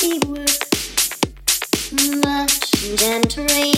He was much and brave.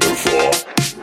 Person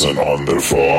person on the floor.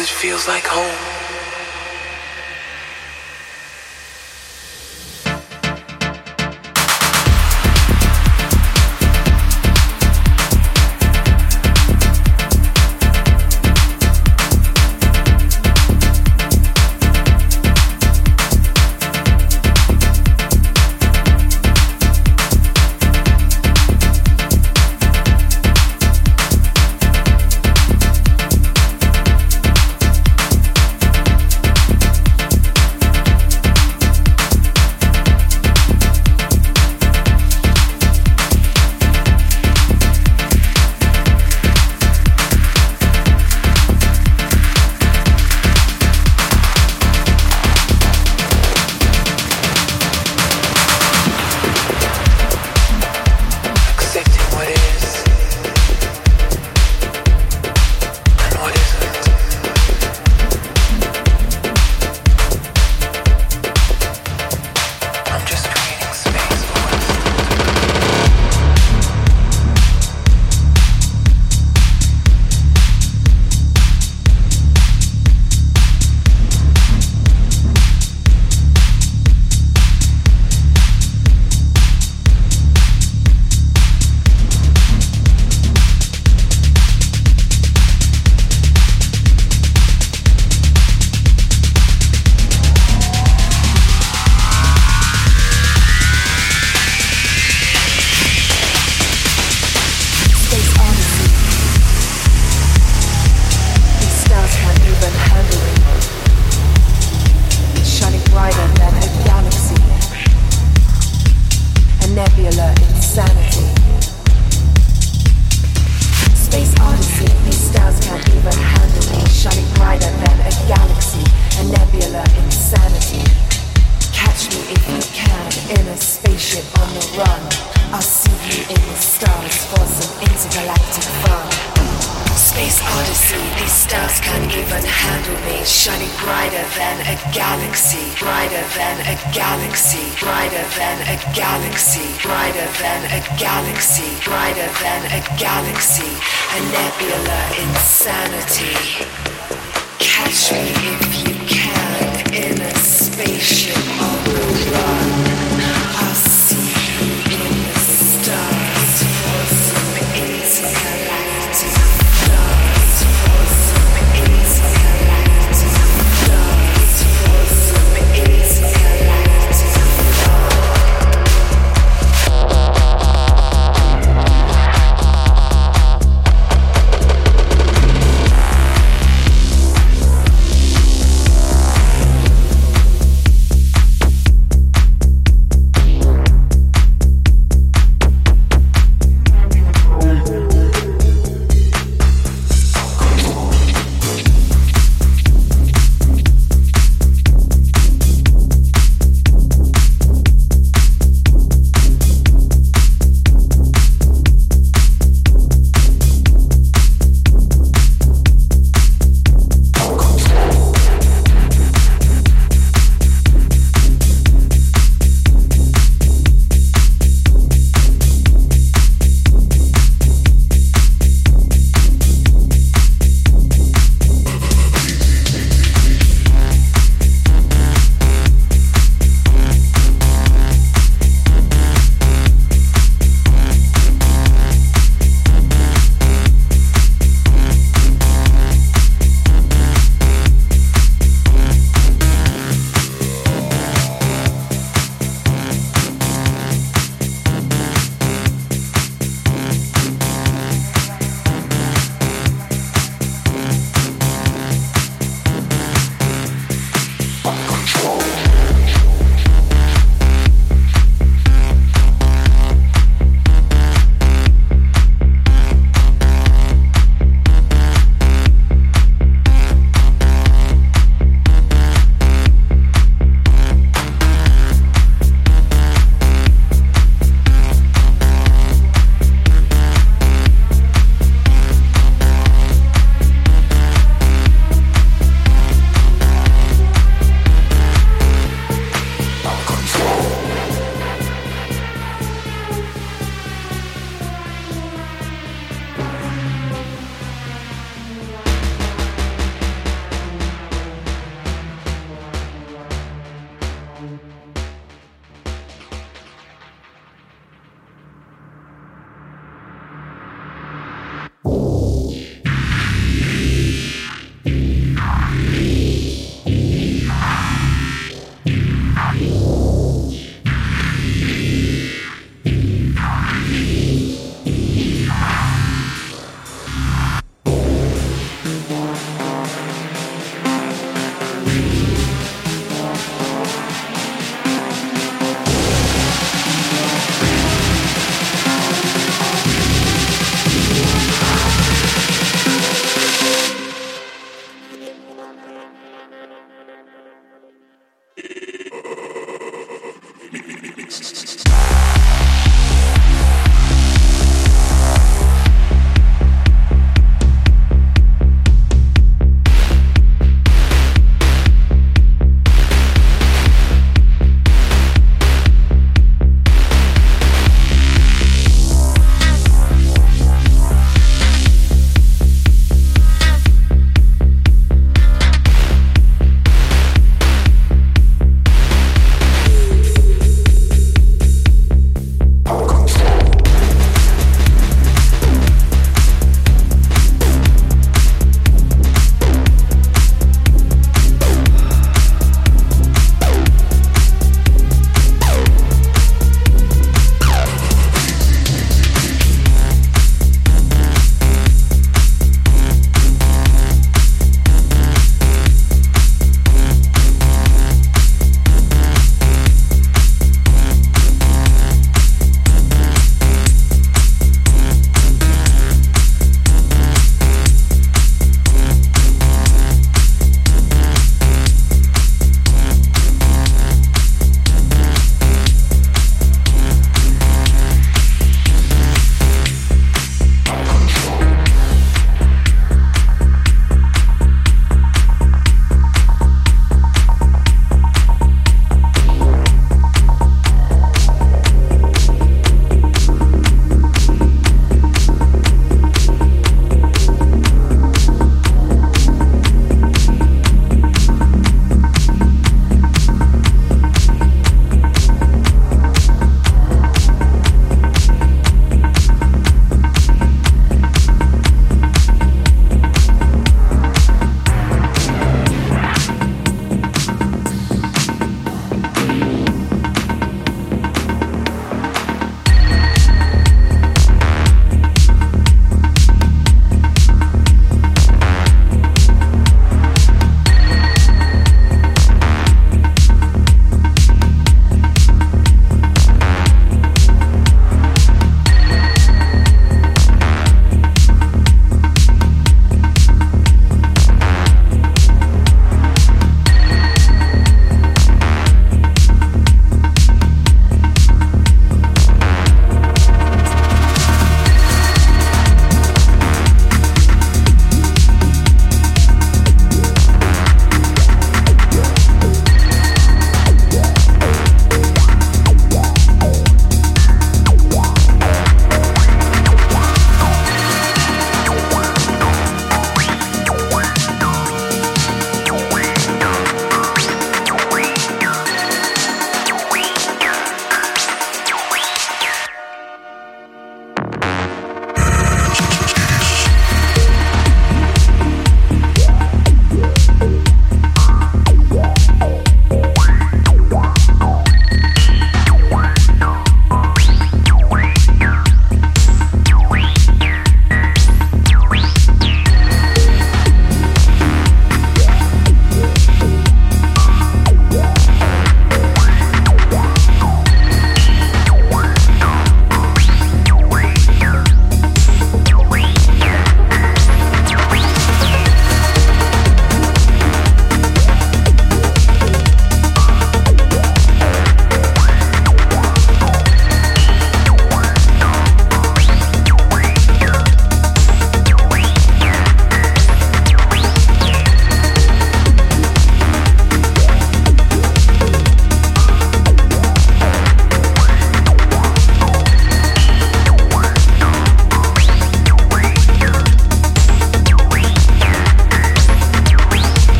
It feels like home.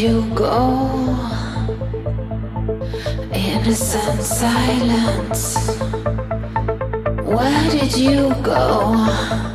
You go? Innocent silence. Where did you go?